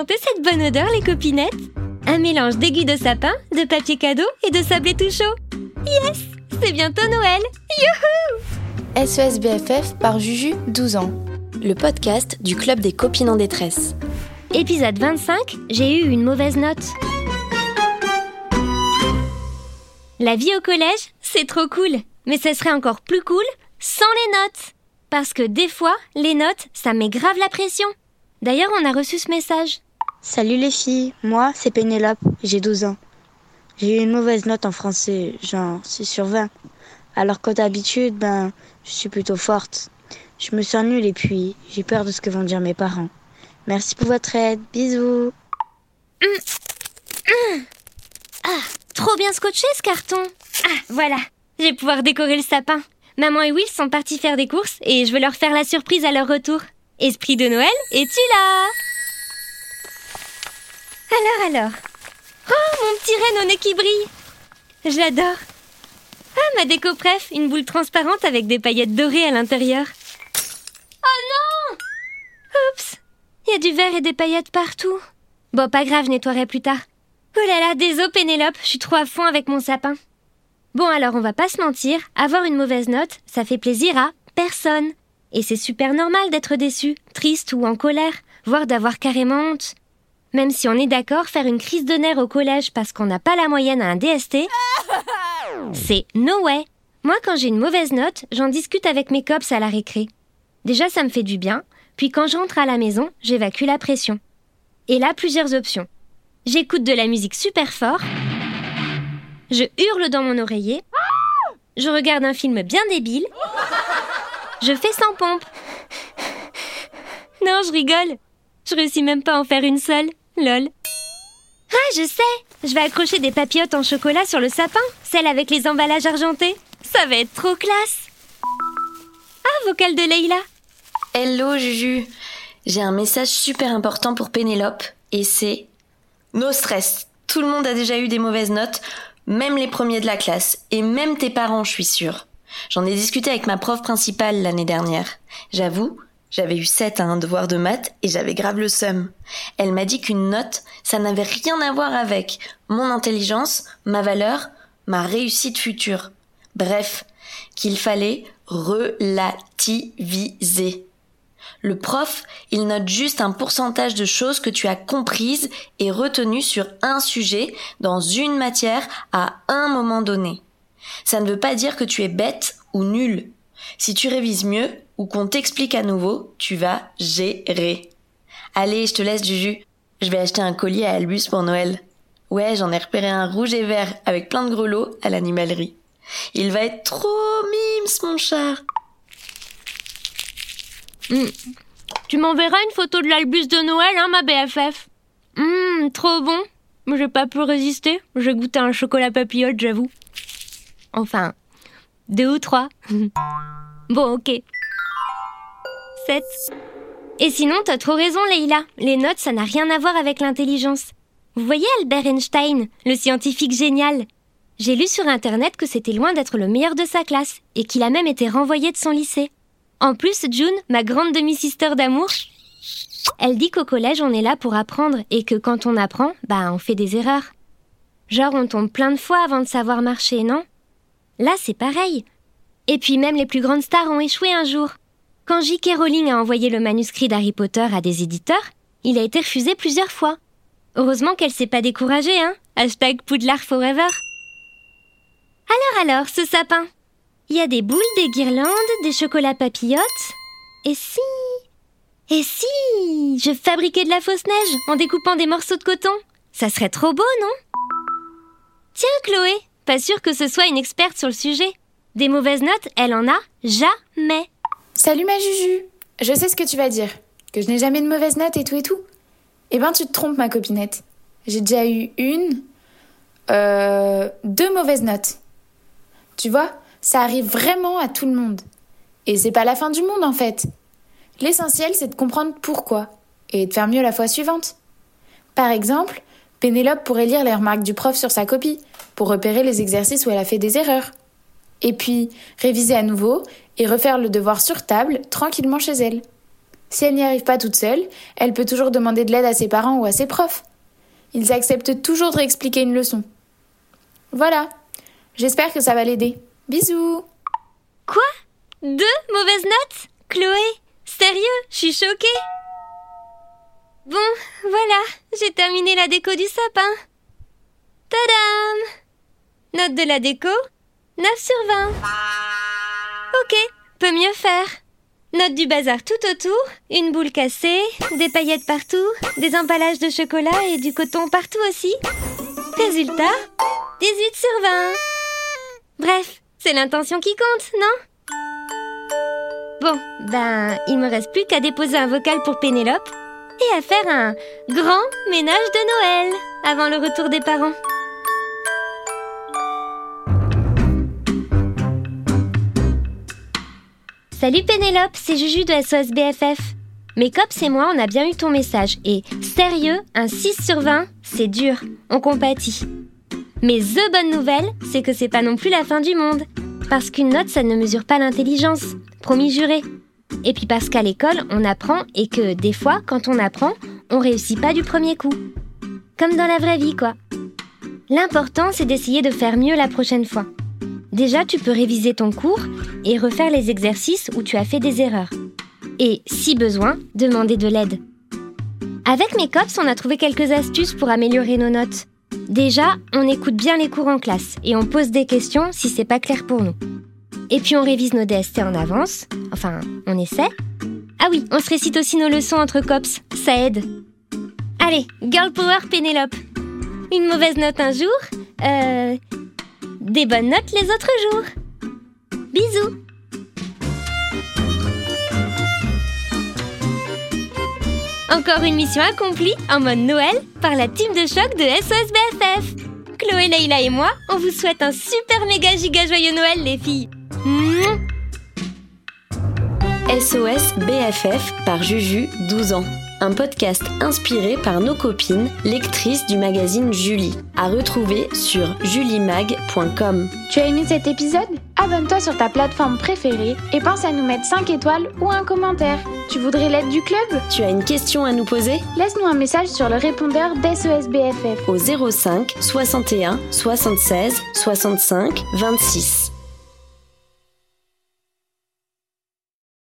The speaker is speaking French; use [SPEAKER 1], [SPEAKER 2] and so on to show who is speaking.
[SPEAKER 1] sentez cette bonne odeur, les copinettes Un mélange d'aiguilles de sapin, de papier cadeau et de sablé tout chaud. Yes C'est bientôt Noël Youhou
[SPEAKER 2] SES BFF par Juju, 12 ans. Le podcast du Club des copines en détresse.
[SPEAKER 1] Épisode 25, j'ai eu une mauvaise note. La vie au collège, c'est trop cool. Mais ce serait encore plus cool sans les notes. Parce que des fois, les notes, ça met grave la pression. D'ailleurs, on a reçu ce message.
[SPEAKER 3] Salut les filles, moi c'est Pénélope, j'ai 12 ans. J'ai eu une mauvaise note en français, genre 6 sur 20. Alors que d'habitude, ben, je suis plutôt forte. Je me sens nulle et puis j'ai peur de ce que vont dire mes parents. Merci pour votre aide, bisous.
[SPEAKER 1] Ah, trop bien scotché ce carton. Ah, voilà, je vais pouvoir décorer le sapin. Maman et Will sont partis faire des courses et je veux leur faire la surprise à leur retour. Esprit de Noël, es-tu là? Alors, alors. Oh, mon petit renne au nez qui brille. Je l'adore. Ah, ma déco préf, une boule transparente avec des paillettes dorées à l'intérieur. Oh non Oups, il y a du verre et des paillettes partout. Bon, pas grave, je nettoierai plus tard. Oh là là, désolé Pénélope, je suis trop à fond avec mon sapin. Bon alors, on va pas se mentir, avoir une mauvaise note, ça fait plaisir à personne. Et c'est super normal d'être déçu, triste ou en colère, voire d'avoir carrément honte. Même si on est d'accord, faire une crise de nerfs au collège parce qu'on n'a pas la moyenne à un DST, c'est no way. Moi, quand j'ai une mauvaise note, j'en discute avec mes cops à la récré. Déjà, ça me fait du bien, puis quand j'entre à la maison, j'évacue la pression. Et là, plusieurs options. J'écoute de la musique super fort, je hurle dans mon oreiller, je regarde un film bien débile, je fais sans pompe. Non, je rigole. Je réussis même pas à en faire une seule. Lol. Ah, je sais Je vais accrocher des papillotes en chocolat sur le sapin, celle avec les emballages argentés. Ça va être trop classe Ah, vocal de Leïla
[SPEAKER 2] Hello Juju J'ai un message super important pour Pénélope et c'est No stress Tout le monde a déjà eu des mauvaises notes, même les premiers de la classe, et même tes parents, je suis sûre. J'en ai discuté avec ma prof principale l'année dernière. J'avoue, j'avais eu 7 à un devoir de maths et j'avais grave le seum. Elle m'a dit qu'une note, ça n'avait rien à voir avec mon intelligence, ma valeur, ma réussite future. Bref, qu'il fallait relativiser. Le prof, il note juste un pourcentage de choses que tu as comprises et retenues sur un sujet dans une matière à un moment donné. Ça ne veut pas dire que tu es bête ou nul. Si tu révises mieux ou qu'on t'explique à nouveau, tu vas gérer. Allez, je te laisse du jus. Je vais acheter un collier à Albus pour Noël. Ouais, j'en ai repéré un rouge et vert avec plein de grelots à l'animalerie. Il va être trop mimes, mon chat.
[SPEAKER 1] Hmm. Tu m'enverras une photo de l'albus de Noël, hein, ma BFF Hum, trop bon. J'ai pas pu résister. J'ai goûté un chocolat papillote, j'avoue. Enfin, deux ou trois. bon, ok. Et sinon, t'as trop raison, Leïla. Les notes, ça n'a rien à voir avec l'intelligence. Vous voyez Albert Einstein, le scientifique génial? J'ai lu sur Internet que c'était loin d'être le meilleur de sa classe et qu'il a même été renvoyé de son lycée. En plus, June, ma grande demi-sister d'amour, elle dit qu'au collège, on est là pour apprendre et que quand on apprend, bah, on fait des erreurs. Genre, on tombe plein de fois avant de savoir marcher, non? Là, c'est pareil. Et puis, même les plus grandes stars ont échoué un jour. Quand J.K. Rowling a envoyé le manuscrit d'Harry Potter à des éditeurs, il a été refusé plusieurs fois. Heureusement qu'elle s'est pas découragée, hein Hashtag Poudlard Forever. Alors alors, ce sapin il y a des boules, des guirlandes, des chocolats papillotes. Et si Et si je fabriquais de la fausse neige en découpant des morceaux de coton? Ça serait trop beau, non? Tiens, Chloé, pas sûr que ce soit une experte sur le sujet. Des mauvaises notes, elle en a jamais.
[SPEAKER 4] Salut ma Juju Je sais ce que tu vas dire. Que je n'ai jamais de mauvaises notes et tout et tout. Eh ben, tu te trompes, ma copinette. J'ai déjà eu une. Euh. deux mauvaises notes. Tu vois ça arrive vraiment à tout le monde. Et c'est pas la fin du monde en fait. L'essentiel c'est de comprendre pourquoi et de faire mieux la fois suivante. Par exemple, Pénélope pourrait lire les remarques du prof sur sa copie pour repérer les exercices où elle a fait des erreurs. Et puis, réviser à nouveau et refaire le devoir sur table tranquillement chez elle. Si elle n'y arrive pas toute seule, elle peut toujours demander de l'aide à ses parents ou à ses profs. Ils acceptent toujours de réexpliquer une leçon. Voilà. J'espère que ça va l'aider. Bisous.
[SPEAKER 1] Quoi? Deux mauvaises notes? Chloé? Sérieux? Je suis choquée. Bon, voilà, j'ai terminé la déco du sapin. Tadam Note de la déco 9 sur 20. Ok, peut mieux faire. Note du bazar tout autour, une boule cassée, des paillettes partout, des emballages de chocolat et du coton partout aussi. Résultat 18 sur 20. Bref, c'est l'intention qui compte, non? Bon, ben, il me reste plus qu'à déposer un vocal pour Pénélope et à faire un grand ménage de Noël avant le retour des parents. Salut Pénélope, c'est Juju de SOS BFF. Mes cops et moi, on a bien eu ton message et sérieux, un 6 sur 20, c'est dur, on compatit. Mais the bonne nouvelle, c'est que c'est pas non plus la fin du monde. Parce qu'une note, ça ne mesure pas l'intelligence. Promis juré. Et puis parce qu'à l'école, on apprend et que des fois, quand on apprend, on réussit pas du premier coup. Comme dans la vraie vie, quoi. L'important, c'est d'essayer de faire mieux la prochaine fois. Déjà, tu peux réviser ton cours et refaire les exercices où tu as fait des erreurs. Et, si besoin, demander de l'aide. Avec mes cops, on a trouvé quelques astuces pour améliorer nos notes. Déjà, on écoute bien les cours en classe et on pose des questions si c'est pas clair pour nous. Et puis on révise nos DST en avance. Enfin, on essaie. Ah oui, on se récite aussi nos leçons entre cops. Ça aide. Allez, girl power Pénélope. Une mauvaise note un jour. Euh. Des bonnes notes les autres jours. Bisous. Encore une mission accomplie en mode Noël par la team de choc de SOS BFF. Chloé, Leïla et moi, on vous souhaite un super méga giga joyeux Noël les filles.
[SPEAKER 2] SOS BFF par Juju, 12 ans. Un podcast inspiré par nos copines, lectrices du magazine Julie. À retrouver sur julimag.com.
[SPEAKER 4] Tu as aimé cet épisode? Abonne-toi sur ta plateforme préférée et pense à nous mettre 5 étoiles ou un commentaire. Tu voudrais l'aide du club?
[SPEAKER 2] Tu as une question à nous poser?
[SPEAKER 4] Laisse-nous un message sur le répondeur d'SOS BFF
[SPEAKER 2] au 05 61 76 65 26.